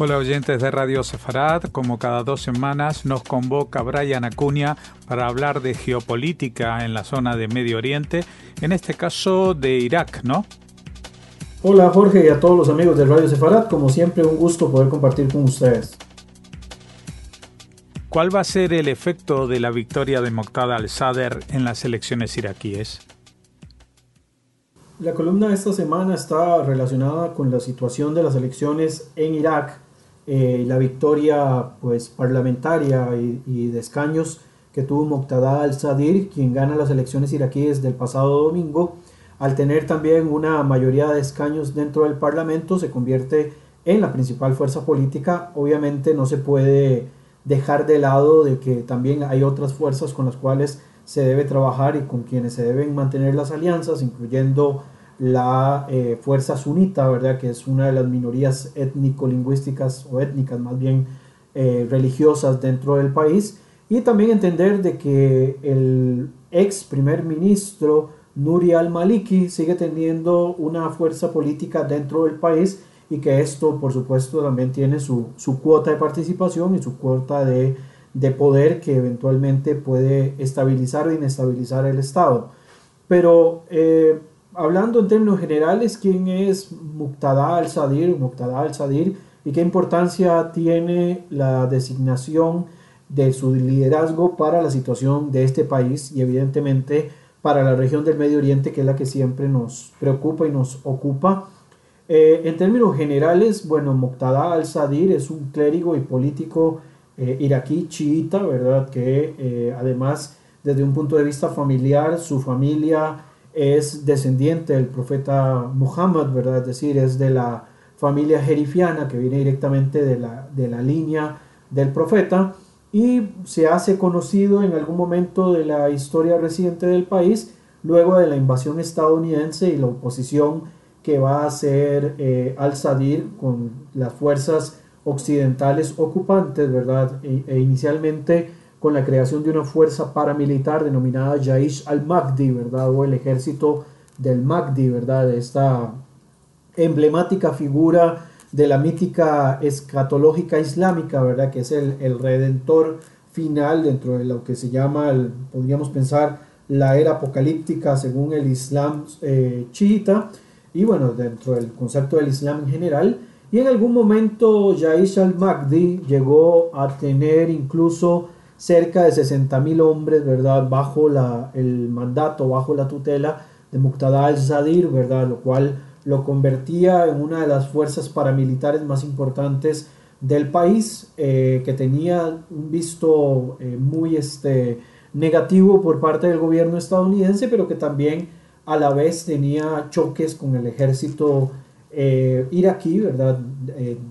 Hola oyentes de Radio Sefarad, como cada dos semanas nos convoca Brian Acuña para hablar de geopolítica en la zona de Medio Oriente, en este caso de Irak, ¿no? Hola Jorge y a todos los amigos de Radio Sefarad, como siempre un gusto poder compartir con ustedes. ¿Cuál va a ser el efecto de la victoria de Moqtada al-Sadr en las elecciones iraquíes? La columna de esta semana está relacionada con la situación de las elecciones en Irak eh, la victoria pues, parlamentaria y, de escaños que tuvo Moqtada al-Sadir, quien gana las elecciones iraquíes del pasado domingo, al tener también una mayoría de escaños dentro del Parlamento, se convierte en la principal fuerza política. Obviamente no se puede dejar de lado de que también hay otras fuerzas con las cuales se debe trabajar y con quienes se deben mantener las alianzas, incluyendo la eh, fuerza sunita, ¿verdad? que es una de las minorías étnico-lingüísticas o étnicas más bien eh, religiosas dentro del país, y también entender de que el ex primer ministro Nuri al-Maliki sigue teniendo una fuerza política dentro del país y que esto por supuesto también tiene su, cuota de participación y su cuota de, poder que eventualmente puede estabilizar o inestabilizar el Estado. Pero eh, hablando en términos generales, ¿quién es Muqtada al-Sadir, Muqtada al-Sadir y qué importancia tiene la designación de su liderazgo para la situación de este país y evidentemente para la región del Medio Oriente, que es la que siempre nos preocupa y nos ocupa? Eh, en términos generales, bueno, Muqtada al-Sadir es un clérigo y político eh, iraquí chiita, ¿verdad? Que eh, además, desde un punto de vista familiar, su familia es descendiente del profeta Muhammad, ¿verdad? Es decir, es de la familia jerifiana que viene directamente de la, de la línea del profeta y se hace conocido en algún momento de la historia reciente del país luego de la invasión estadounidense y la oposición que va a hacer eh, al-Sadir con las fuerzas occidentales ocupantes, ¿verdad? E, e inicialmente con la creación de una fuerza paramilitar denominada Jaish al-Mahdi, ¿verdad? O el ejército del Mahdi, ¿verdad? Esta emblemática figura de la mítica escatológica islámica, ¿verdad? Que es el, redentor final dentro de lo que se llama, podríamos pensar, la era apocalíptica según el Islam eh, chiita y bueno, dentro del concepto del Islam en general. Y en algún momento Jaish al-Mahdi llegó a tener incluso cerca de 60.000 hombres, ¿verdad? Bajo la, el mandato, bajo la tutela de Muqtada al-Sadir, ¿verdad? Lo cual lo convertía en una de las fuerzas paramilitares más importantes del país, eh, que tenía un visto eh, muy este, negativo por parte del gobierno estadounidense, pero que también a la vez tenía choques con el ejército eh, iraquí, ¿verdad?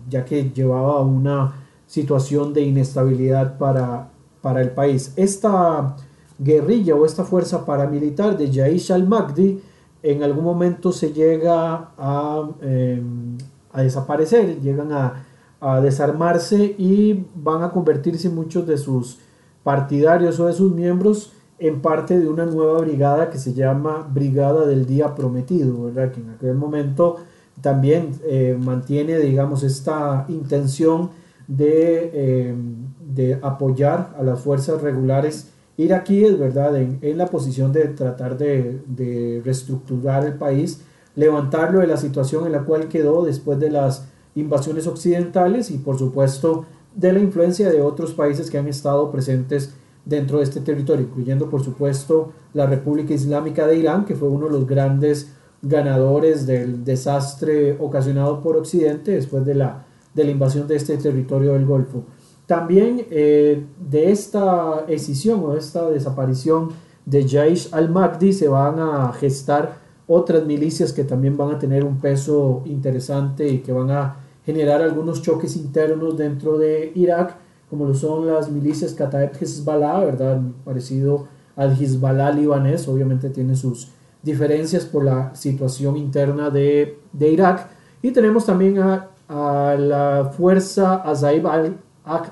ya que llevaba una situación de inestabilidad para para el país. Esta guerrilla o esta fuerza paramilitar de Jaish al-Mahdi en algún momento se llega a, em, a desaparecer, llegan a, a, desarmarse y van a convertirse muchos de sus partidarios o de sus miembros en parte de una nueva brigada que se llama Brigada del Día Prometido, ¿verdad? que en aquel momento también eh, mantiene, digamos, esta intención de em, de apoyar a las fuerzas regulares iraquíes, ¿verdad? En, la posición de tratar de, de, reestructurar el país, levantarlo de la situación en la cual quedó después de las invasiones occidentales y por supuesto de la influencia de otros países que han estado presentes dentro de este territorio, incluyendo por supuesto la República Islámica de Irán, que fue uno de los grandes ganadores del desastre ocasionado por Occidente después de la, de la invasión de este territorio del Golfo. También eh, de esta escisión o esta desaparición de Jaish al-Mahdi se van a gestar otras milicias que también van a tener un peso interesante y que van a generar algunos choques internos dentro de Irak, como lo son las milicias Kataeb Hezbollah, ¿verdad? Parecido al Hezbollah libanés, obviamente tiene sus diferencias por la situación interna de, Irak. Y tenemos también a, a la fuerza Azaib al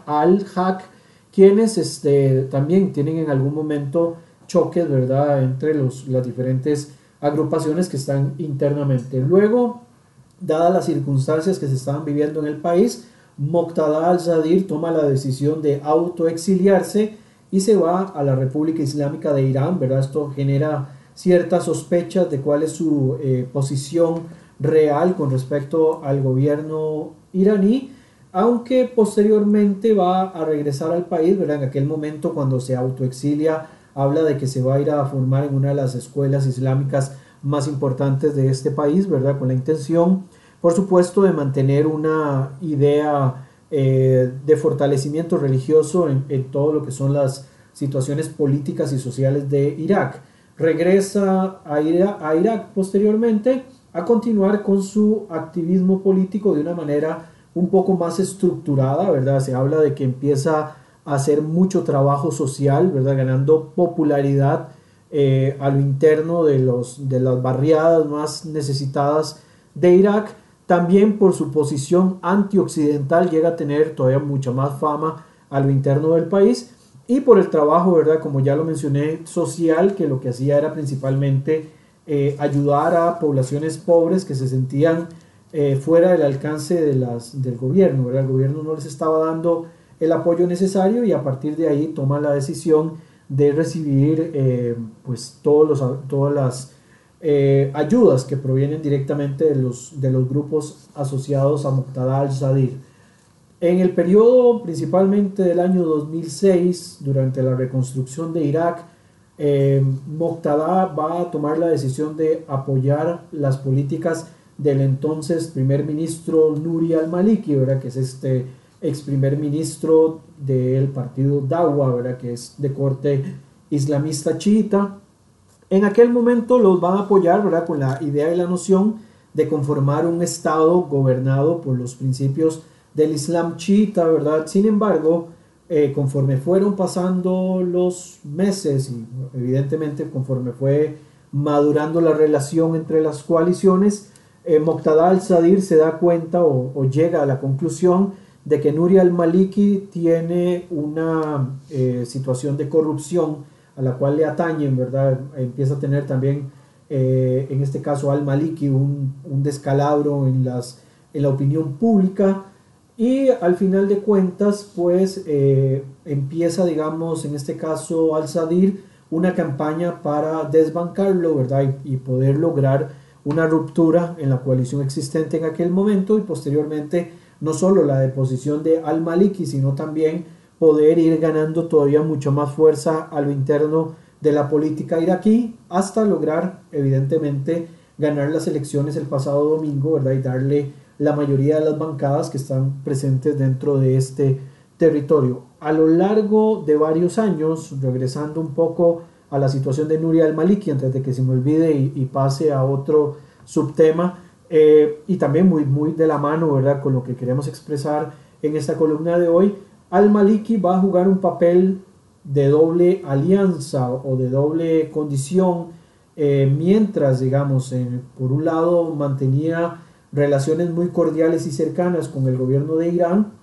al-Haq, quienes este, también tienen en algún momento choques, ¿verdad?, entre los, las diferentes agrupaciones que están internamente. Luego, dadas las circunstancias que se estaban viviendo en el país, Moqtada al-Zadir toma la decisión de autoexiliarse y se va a la República Islámica de Irán, ¿verdad? Esto genera ciertas sospechas de cuál es su eh, posición real con respecto al gobierno iraní, aunque posteriormente va a regresar al país, ¿verdad? En aquel momento cuando se autoexilia, habla de que se va a ir a formar en una de las escuelas islámicas más importantes de este país, ¿verdad? Con la intención, por supuesto, de mantener una idea eh, de fortalecimiento religioso en, todo lo que son las situaciones políticas y sociales de Irak. Regresa a, a Irak posteriormente a continuar con su activismo político de una manera un poco más estructurada, ¿verdad? Se habla de que empieza a hacer mucho trabajo social, ¿verdad? Ganando popularidad eh, a lo interno de, los, de las barriadas más necesitadas de Irak también por su posición antioccidental llega a tener todavía mucha más fama a lo interno del país y por el trabajo, ¿verdad? Como ya lo mencioné, social, que lo que hacía era principalmente eh, ayudar a poblaciones pobres que se sentían eh, fuera del alcance de las, del gobierno. El gobierno no les estaba dando el apoyo necesario y a partir de ahí toma la decisión de recibir eh, pues todos los, todas las eh, ayudas que provienen directamente de los, de los grupos asociados a Muqtada al-Sadir. En el periodo principalmente del año 2006, durante la reconstrucción de Irak, eh, va a tomar la decisión de apoyar las políticas del entonces primer ministro Nuri al-Maliki, que es este ex primer ministro del partido Dawa, que es de corte islamista chiita. En aquel momento los van a apoyar ¿verdad? con la idea y la noción de conformar un Estado gobernado por los principios del Islam chiita, ¿verdad? Sin embargo, eh, conforme fueron pasando los meses y evidentemente conforme fue madurando la relación entre las coaliciones, eh, al-Sadir se da cuenta o, llega a la conclusión de que Nuri al-Maliki tiene una eh, situación de corrupción a la cual le atañen, ¿verdad? Empieza a tener también, eh, en este caso, al-Maliki un, descalabro en, las, en la opinión pública y al final de cuentas, pues eh, empieza, digamos, en este caso, al-Sadir una campaña para desbancarlo, ¿verdad? Y poder lograr una ruptura en la coalición existente en aquel momento y posteriormente no solo la deposición de al-Maliki, sino también poder ir ganando todavía mucho más fuerza a lo interno de la política iraquí hasta lograr evidentemente ganar las elecciones el pasado domingo ¿verdad? y darle la mayoría de las bancadas que están presentes dentro de este territorio. A lo largo de varios años, regresando un poco a la situación de Nuria al-Maliki, antes de que se me olvide y, pase a otro subtema, eh, y también muy, muy de la mano ¿verdad? con lo que queremos expresar en esta columna de hoy, al-Maliki va a jugar un papel de doble alianza o de doble condición, eh, mientras, digamos, por un lado mantenía relaciones muy cordiales y cercanas con el gobierno de Irán,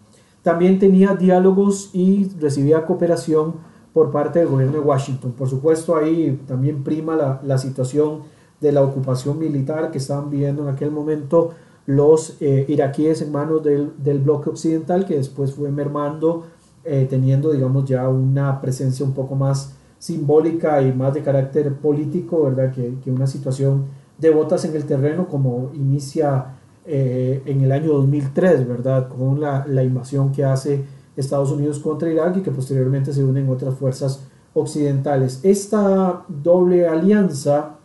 también tenía diálogos y recibía cooperación por parte del gobierno de Washington. Por supuesto, ahí también prima la, la situación de la ocupación militar que estaban viviendo en aquel momento los eh, iraquíes en manos del, bloque occidental que después fue mermando, eh, teniendo digamos ya una presencia un poco más simbólica y más de carácter político, ¿verdad? Que, una situación de botas en el terreno como inicia eh, en el año 2003, ¿verdad? Con la, la invasión que hace Estados Unidos contra Irak y que posteriormente se unen otras fuerzas occidentales. Esta doble alianza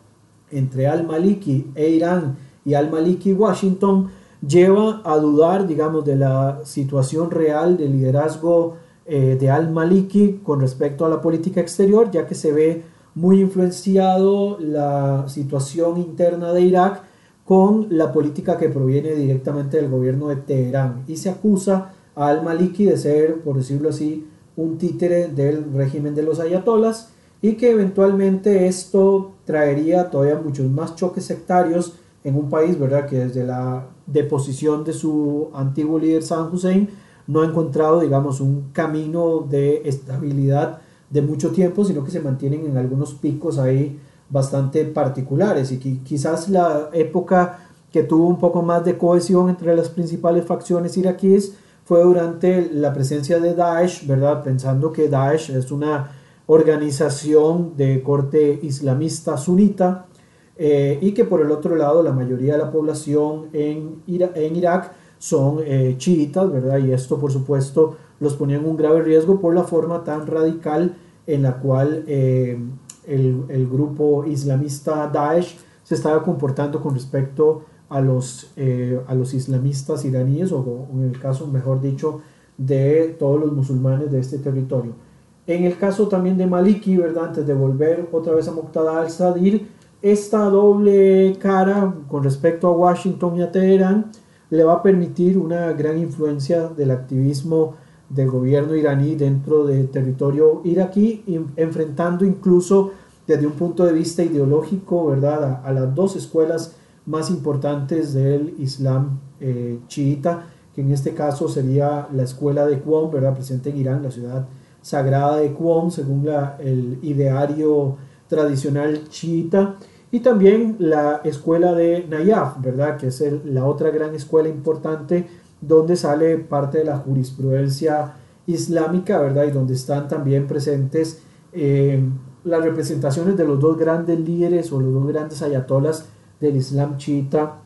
entre al-Maliki e Irán y al-Maliki Washington lleva a dudar, digamos, de la situación real del liderazgo eh, de al-Maliki con respecto a la política exterior, ya que se ve muy influenciado la situación interna de Irak con la política que proviene directamente del gobierno de Teherán y se acusa al-Maliki de ser, por decirlo así, un títere del régimen de los ayatolas y que eventualmente esto traería todavía muchos más choques sectarios en un país, ¿verdad? Que desde la deposición de su antiguo líder Saddam Hussein no ha encontrado, digamos, un camino de estabilidad de mucho tiempo, sino que se mantienen en algunos picos ahí bastante particulares y que quizás la época que tuvo un poco más de cohesión entre las principales facciones iraquíes fue durante la presencia de Daesh, ¿verdad? Pensando que Daesh es una organización de corte islamista sunita eh, y que por el otro lado la mayoría de la población en, Irak son eh, chiitas, ¿verdad? Y esto por supuesto los ponía en un grave riesgo por la forma tan radical en la cual eh, el, el, grupo islamista Daesh se estaba comportando con respecto a los, eh, a los islamistas iraníes, o, en el caso, mejor dicho, de todos los musulmanes de este territorio. En el caso también de Maliki, ¿verdad? Antes de volver otra vez a Muqtada al-Sadir, esta doble cara con respecto a Washington y a Teherán le va a permitir una gran influencia del activismo del gobierno iraní dentro del territorio iraquí, enfrentando incluso desde un punto de vista ideológico, ¿verdad?, a, las dos escuelas más importantes del Islam eh, chiita, que en este caso sería la escuela de Qom, ¿verdad?, presente en Irán, la ciudad sagrada de Qom, según el ideario tradicional chiita, y también la escuela de Nayaf, ¿verdad?, que es la otra gran escuela importante donde sale parte de la jurisprudencia islámica, ¿verdad? Y donde están también presentes eh, las representaciones de los dos grandes líderes o los dos grandes ayatolas del Islam chiita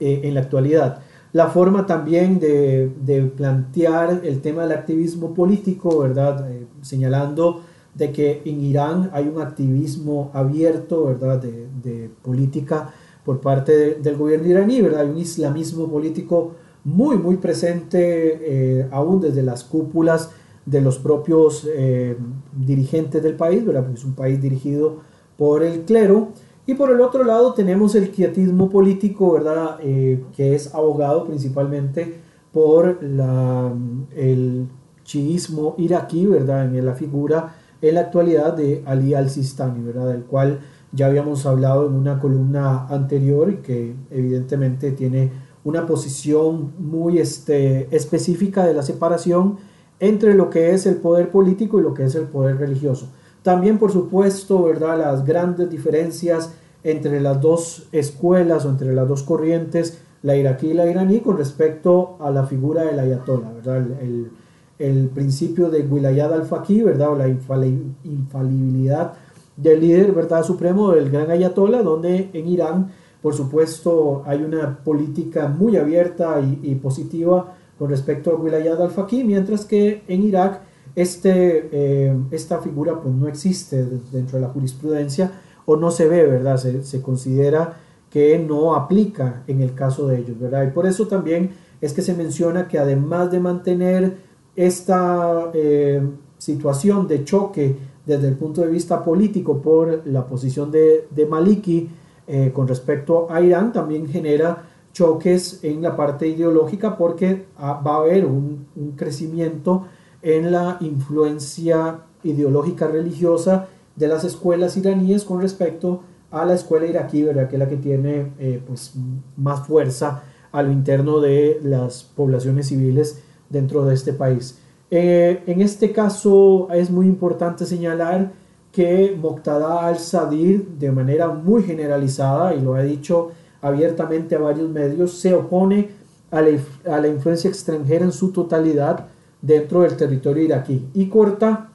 eh, en la actualidad. La forma también de, plantear el tema del activismo político, ¿verdad? Eh, señalando de que en Irán hay un activismo abierto, ¿verdad? De, política por parte del gobierno iraní, ¿verdad? Hay un islamismo político muy, muy presente eh, aún desde las cúpulas de los propios eh, dirigentes del país, ¿verdad? Porque es un país dirigido por el clero. Y por el otro lado tenemos el quietismo político, ¿verdad? Eh, que es abogado principalmente por el chiismo iraquí, ¿verdad? En la figura en la actualidad de Ali al-Sistani, ¿verdad? Del cual ya habíamos hablado en una columna anterior y que evidentemente tiene una posición muy este, específica de la separación entre lo que es el poder político y lo que es el poder religioso. También, por supuesto, ¿verdad? las grandes diferencias entre las dos escuelas o entre las dos corrientes, la iraquí y la iraní, con respecto a la figura del ayatollah, ¿verdad? El, el, principio de Wilayat al-Faqih, ¿verdad? o la infalibilidad del líder ¿verdad? supremo del gran ayatollah, donde en Irán por supuesto, hay una política muy abierta y, positiva con respecto a Wilayat al-Faqih, mientras que en Irak este, eh, esta figura pues, no existe dentro de la jurisprudencia o no se ve, ¿verdad? Se, considera que no aplica en el caso de ellos, ¿verdad? Y por eso también es que se menciona que además de mantener esta eh, situación de choque desde el punto de vista político por la posición de, de Maliki, eh, con respecto a Irán también genera choques en la parte ideológica porque ah, va a haber un, crecimiento en la influencia ideológica religiosa de las escuelas iraníes con respecto a la escuela iraquí, ¿verdad? que es la que tiene eh, pues, más fuerza a lo interno de las poblaciones civiles dentro de este país. Eh, en este caso es muy importante señalar que Moqtada al-Sadir, de manera muy generalizada, y lo ha dicho abiertamente a varios medios, se opone a la, influencia extranjera en su totalidad dentro del territorio iraquí y corta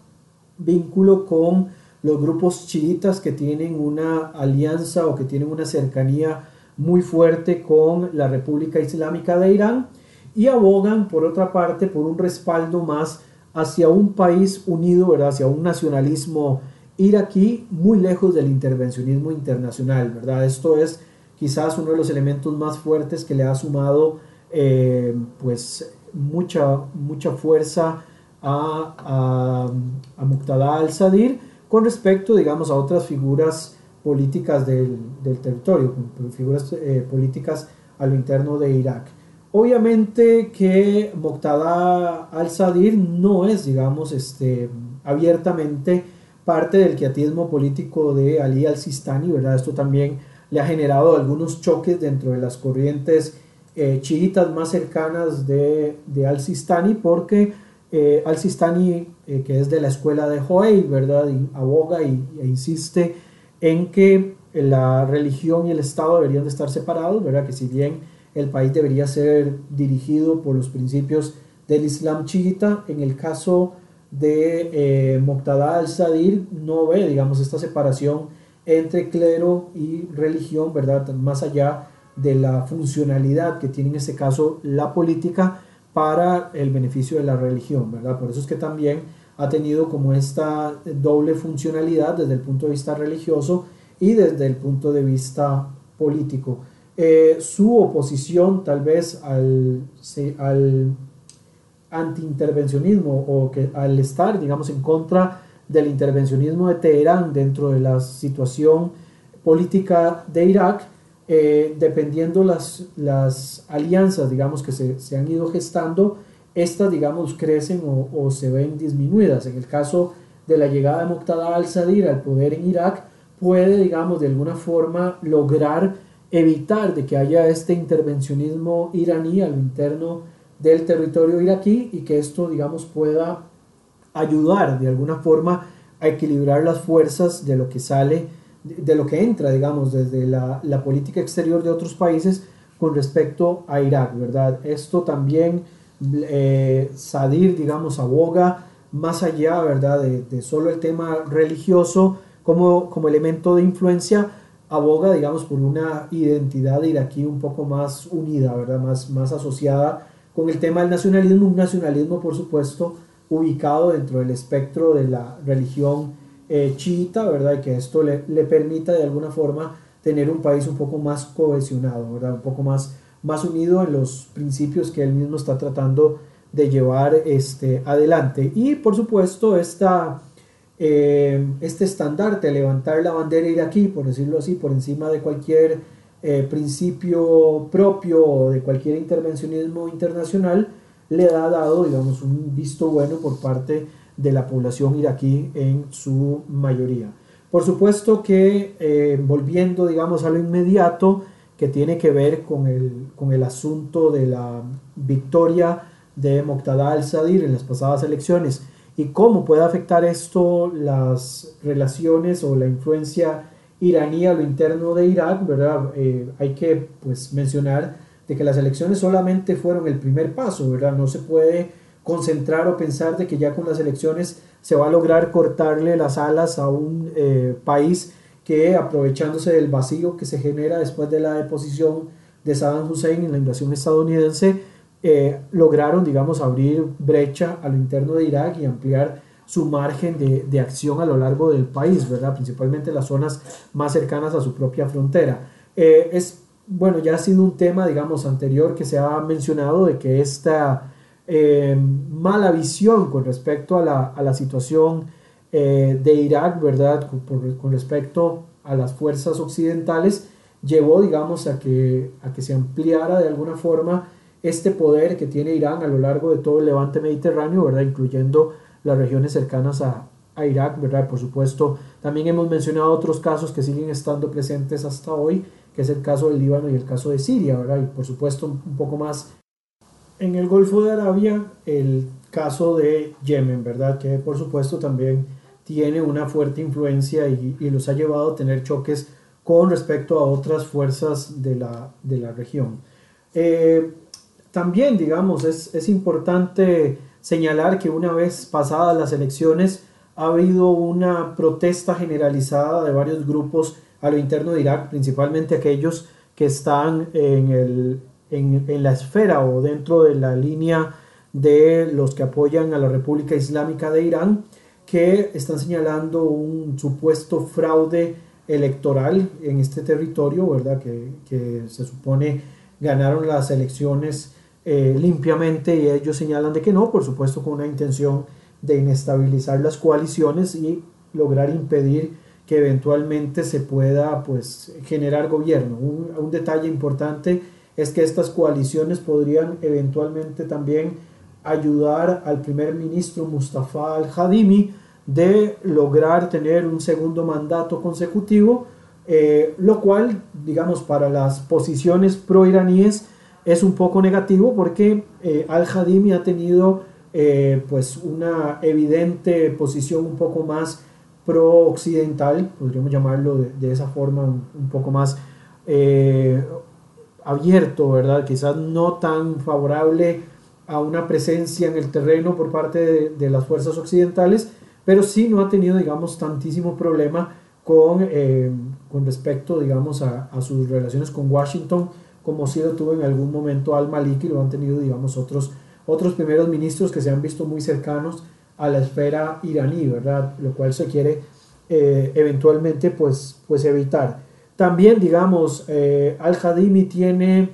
vínculo con los grupos chiitas que tienen una alianza o que tienen una cercanía muy fuerte con la República Islámica de Irán y abogan por otra parte por un respaldo más hacia un país unido, ¿verdad? hacia un nacionalismo aquí muy lejos del intervencionismo internacional, ¿verdad? Esto es quizás uno de los elementos más fuertes que le ha sumado eh, pues mucha, mucha fuerza a, a, al-Sadir con respecto, digamos, a otras figuras políticas del, del territorio, figuras eh, políticas a lo interno de Irak. Obviamente que Muqtada al-Sadir no es, digamos, este, abiertamente parte del quiatismo político de Ali al-Sistani, ¿verdad? Esto también le ha generado algunos choques dentro de las corrientes eh, chiitas más cercanas de, de al-Sistani, porque eh, al-Sistani, eh, que es de la escuela de Hoei, ¿verdad? aboga y, e insiste en que la religión y el Estado deberían de estar separados, ¿verdad? Que si bien el país debería ser dirigido por los principios del Islam chiita. En el caso de Moqtada al-Sadir no ve, digamos, esta separación entre clero y religión, ¿verdad? Más allá de la funcionalidad que tiene en este caso la política para el beneficio de la religión, ¿verdad? Por eso es que también ha tenido como esta doble funcionalidad desde el punto de vista religioso y desde el punto de vista político. Eh, su oposición tal vez al, al antiintervencionismo o que al estar, digamos, en contra del intervencionismo de Teherán dentro de la situación política de Irak, eh, dependiendo las, las alianzas, digamos, que se, se, han ido gestando, estas, digamos, crecen o, se ven disminuidas. En el caso de la llegada de Muqtada al-Sadir al poder en Irak, puede, digamos, de alguna forma lograr evitar de que haya este intervencionismo iraní a lo interno del territorio iraquí y que esto, digamos, pueda ayudar de alguna forma a equilibrar las fuerzas de lo que sale, de, lo que entra, digamos, desde la, política exterior de otros países con respecto a Irak, ¿verdad? Esto también, eh, Sadir, digamos, aboga más allá, ¿verdad?, de, de, solo el tema religioso como, como elemento de influencia, aboga, digamos, por una identidad iraquí un poco más unida, ¿verdad?, más, más asociada con el tema del nacionalismo, un nacionalismo, por supuesto, ubicado dentro del espectro de la religión eh, chiita, ¿verdad? Y que esto le, permita de alguna forma tener un país un poco más cohesionado, ¿verdad? Un poco más, más unido en los principios que él mismo está tratando de llevar este, adelante. Y por supuesto, esta, eh, este estandarte, levantar la bandera iraquí, por decirlo así, por encima de cualquier eh, principio propio o de cualquier intervencionismo internacional, le ha dado, digamos, un visto bueno por parte de la población iraquí en su mayoría. Por supuesto que eh, volviendo, digamos, a lo inmediato, que tiene que ver con el, con el asunto de la victoria de Moqtada al-Sadir en las pasadas elecciones y cómo puede afectar esto las relaciones o la influencia iraní a lo interno de Irak, ¿verdad? Eh, hay que pues, mencionar de que las elecciones solamente fueron el primer paso, ¿verdad? No se puede concentrar o pensar de que ya con las elecciones se va a lograr cortarle las alas a un eh, país que aprovechándose del vacío que se genera después de la deposición de Saddam Hussein en la invasión estadounidense, eh, lograron, digamos, abrir brecha a lo interno de Irak y ampliar su margen de, de, acción a lo largo del país, ¿verdad? Principalmente las zonas más cercanas a su propia frontera. Eh, es bueno, ya ha sido un tema, digamos, anterior que se ha mencionado de que esta eh, mala visión con respecto a la, a la situación eh, de Irak, ¿verdad? Con, respecto a las fuerzas occidentales, llevó, digamos, a que, a que se ampliara de alguna forma este poder que tiene Irán a lo largo de todo el levante mediterráneo, ¿verdad? Incluyendo las regiones cercanas a, a Irak, ¿verdad? Por supuesto, también hemos mencionado otros casos que siguen estando presentes hasta hoy, que es el caso del Líbano y el caso de Siria, ¿verdad? Y por supuesto un poco más en el Golfo de Arabia, el caso de Yemen, ¿verdad? Que por supuesto también tiene una fuerte influencia y, y los ha llevado a tener choques con respecto a otras fuerzas de la, de la región. Eh, también, digamos, es, es importante señalar que una vez pasadas las elecciones ha habido una protesta generalizada de varios grupos a lo interno de Irak, principalmente aquellos que están en, el, en, la esfera o dentro de la línea de los que apoyan a la República Islámica de Irán, que están señalando un supuesto fraude electoral en este territorio, ¿verdad? Que, se supone ganaron las elecciones eh, limpiamente y ellos señalan de que no, por supuesto con una intención de inestabilizar las coaliciones y lograr impedir que eventualmente se pueda pues, generar gobierno. Un, detalle importante es que estas coaliciones podrían eventualmente también ayudar al primer ministro Mustafa al-Hadimi de lograr tener un segundo mandato consecutivo, eh, lo cual, digamos, para las posiciones pro-iraníes es un poco negativo porque eh, al-Hadimi ha tenido eh, pues una evidente posición un poco más pro-occidental, podríamos llamarlo de, de esa forma, un, un poco más abierto, ¿verdad? Quizás no tan favorable a una presencia en el terreno por parte de, las fuerzas occidentales, pero sí no ha tenido, digamos, tantísimo problema con, eh, con respecto, digamos, a, a, sus relaciones con Washington, como sí lo tuvo en algún momento al-Maliki, lo han tenido, digamos, otros, otros primeros ministros que se han visto muy cercanos a la esfera iraní, ¿verdad? Lo cual se quiere eh, eventualmente, pues, pues evitar. También, digamos, eh, al-Hadimi tiene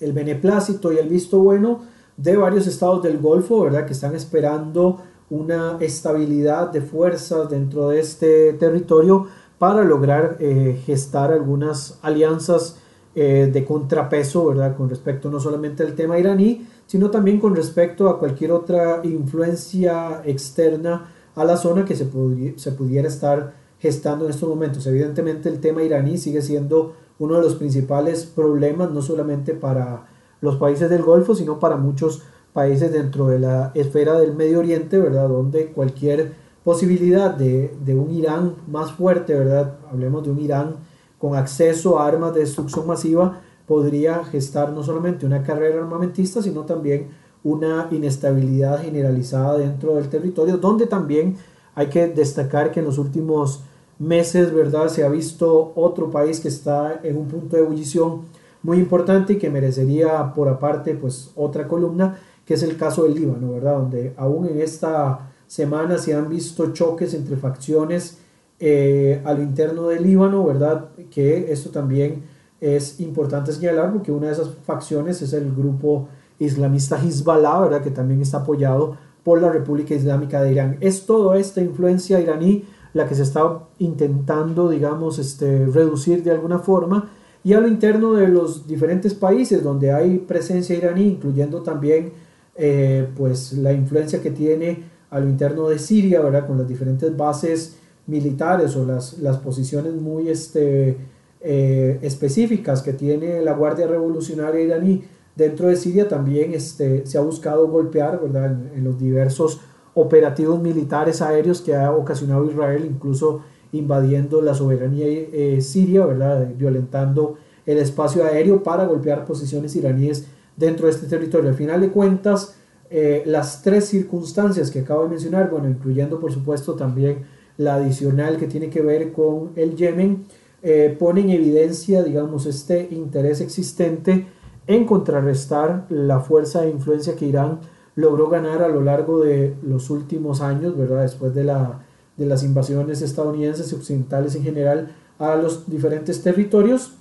el beneplácito y el visto bueno de varios estados del Golfo, ¿verdad? Que están esperando una estabilidad de fuerzas dentro de este territorio para lograr eh, gestar algunas alianzas eh, de contrapeso, ¿verdad? Con respecto no solamente al tema iraní, sino también con respecto a cualquier otra influencia externa a la zona que se, se pudiera estar gestando en estos momentos. Evidentemente el tema iraní sigue siendo uno de los principales problemas, no solamente para los países del Golfo, sino para muchos países dentro de la esfera del Medio Oriente, ¿verdad? Donde cualquier posibilidad de, un Irán más fuerte, ¿verdad? Hablemos de un Irán con acceso a armas de destrucción masiva, podría gestar no solamente una carrera armamentista, sino también una inestabilidad generalizada dentro del territorio, donde también hay que destacar que en los últimos meses, ¿verdad? Se ha visto otro país que está en un punto de ebullición muy importante y que merecería por aparte pues otra columna, que es el caso del Líbano, ¿verdad? Donde aún en esta semana se han visto choques entre facciones eh, a lo interno del Líbano, ¿verdad? Que esto también es importante señalar porque una de esas facciones es el grupo islamista Hezbollah, ¿verdad? Que también está apoyado por la República Islámica de Irán. Es toda esta influencia iraní la que se está intentando, digamos, este, reducir de alguna forma y a lo interno de los diferentes países donde hay presencia iraní, incluyendo también eh, pues la influencia que tiene a lo interno de Siria, ¿verdad? con las diferentes bases militares o las, las posiciones muy este, eh, específicas que tiene la Guardia Revolucionaria iraní dentro de Siria, también este, se ha buscado golpear ¿verdad? En, los diversos operativos militares aéreos que ha ocasionado Israel, incluso invadiendo la soberanía eh, siria, ¿verdad? violentando el espacio aéreo para golpear posiciones iraníes dentro de este territorio. Al final de cuentas, eh, las tres circunstancias que acabo de mencionar, bueno, incluyendo por supuesto también la adicional que tiene que ver con el Yemen, eh, pone en evidencia, digamos, este interés existente en contrarrestar la fuerza de influencia que Irán logró ganar a lo largo de los últimos años, ¿verdad? Después de la de las invasiones estadounidenses y occidentales en general a los diferentes territorios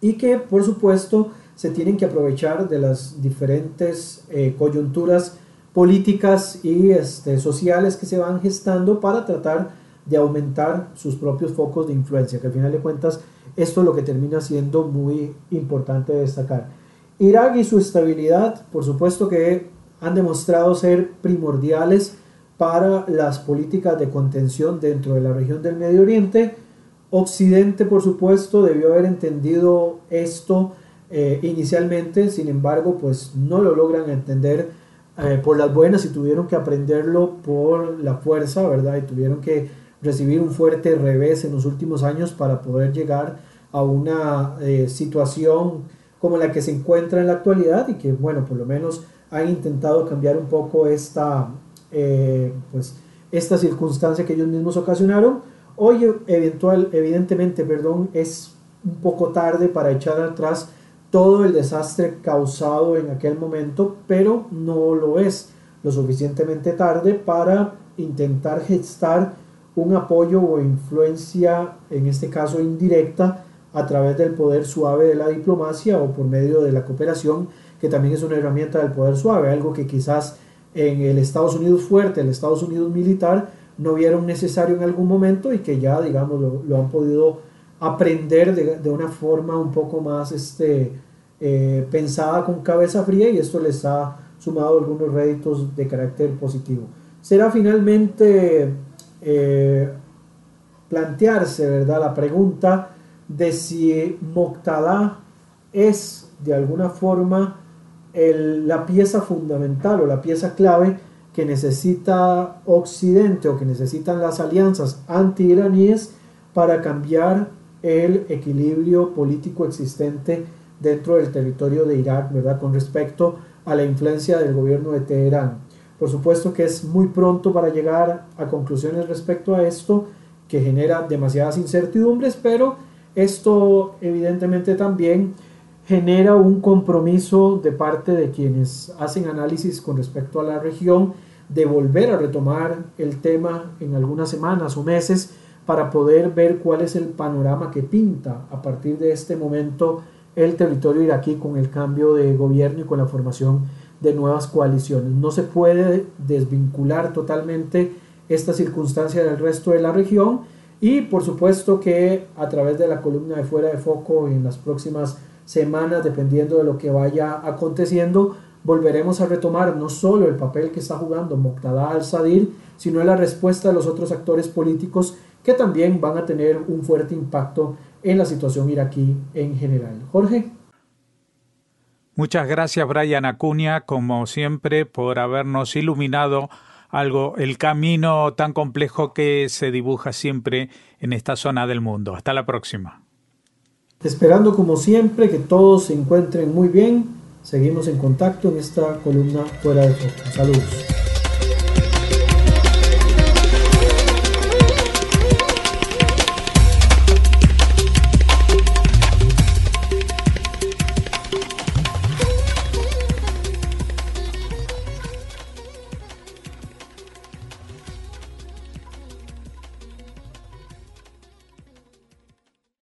y que por supuesto se tienen que aprovechar de las diferentes eh, coyunturas políticas y este, sociales que se van gestando para tratar de aumentar sus propios focos de influencia, que al final de cuentas esto es lo que termina siendo muy importante destacar. Irak y su estabilidad, por supuesto que han demostrado ser primordiales para las políticas de contención dentro de la región del Medio Oriente. Occidente, por supuesto, debió haber entendido esto eh, inicialmente, sin embargo, pues no lo logran entender eh, por las buenas y tuvieron que aprenderlo por la fuerza, ¿verdad? Y tuvieron que recibir un fuerte revés en los últimos años para poder llegar a una eh, situación como la que se encuentra en la actualidad y que, bueno, por lo menos han intentado cambiar un poco esta, eh, pues, esta circunstancia que ellos mismos ocasionaron. Hoy eventual, evidentemente perdón, es un poco tarde para echar atrás todo el desastre causado en aquel momento, pero no lo es lo suficientemente tarde para intentar gestar un apoyo o influencia, en este caso indirecta, a través del poder suave de la diplomacia o por medio de la cooperación, que también es una herramienta del poder suave, algo que quizás en el Estados Unidos fuerte, el Estados Unidos militar, no vieron necesario en algún momento y que ya, digamos, lo, han podido aprender de, una forma un poco más este, eh, pensada con cabeza fría y esto les ha sumado algunos réditos de carácter positivo. Será finalmente eh, plantearse, ¿verdad?, la pregunta de si Moctada es de alguna forma la pieza fundamental o la pieza clave que necesita Occidente o que necesitan las alianzas anti-iraníes para cambiar el equilibrio político existente dentro del territorio de Irak, ¿verdad? Con respecto a la influencia del gobierno de Teherán. Por supuesto que es muy pronto para llegar a conclusiones respecto a esto, que genera demasiadas incertidumbres, pero esto evidentemente también genera un compromiso de parte de quienes hacen análisis con respecto a la región de volver a retomar el tema en algunas semanas o meses para poder ver cuál es el panorama que pinta a partir de este momento el territorio iraquí con el cambio de gobierno y con la formación de nuevas coaliciones. No se puede desvincular totalmente esta circunstancia del resto de la región y por supuesto que a través de la columna de fuera de foco en las próximas semanas, dependiendo de lo que vaya aconteciendo, volveremos a retomar no solo el papel que está jugando Moqtada al-Sadir, sino la respuesta de los otros actores políticos que también van a tener un fuerte impacto en la situación iraquí en general. Jorge. Muchas gracias Brian Acuña, como siempre, por habernos iluminado algo, el camino tan complejo que se dibuja siempre en esta zona del mundo. Hasta la próxima. Esperando como siempre que todos se encuentren muy bien, seguimos en contacto en esta columna fuera de foco. Saludos.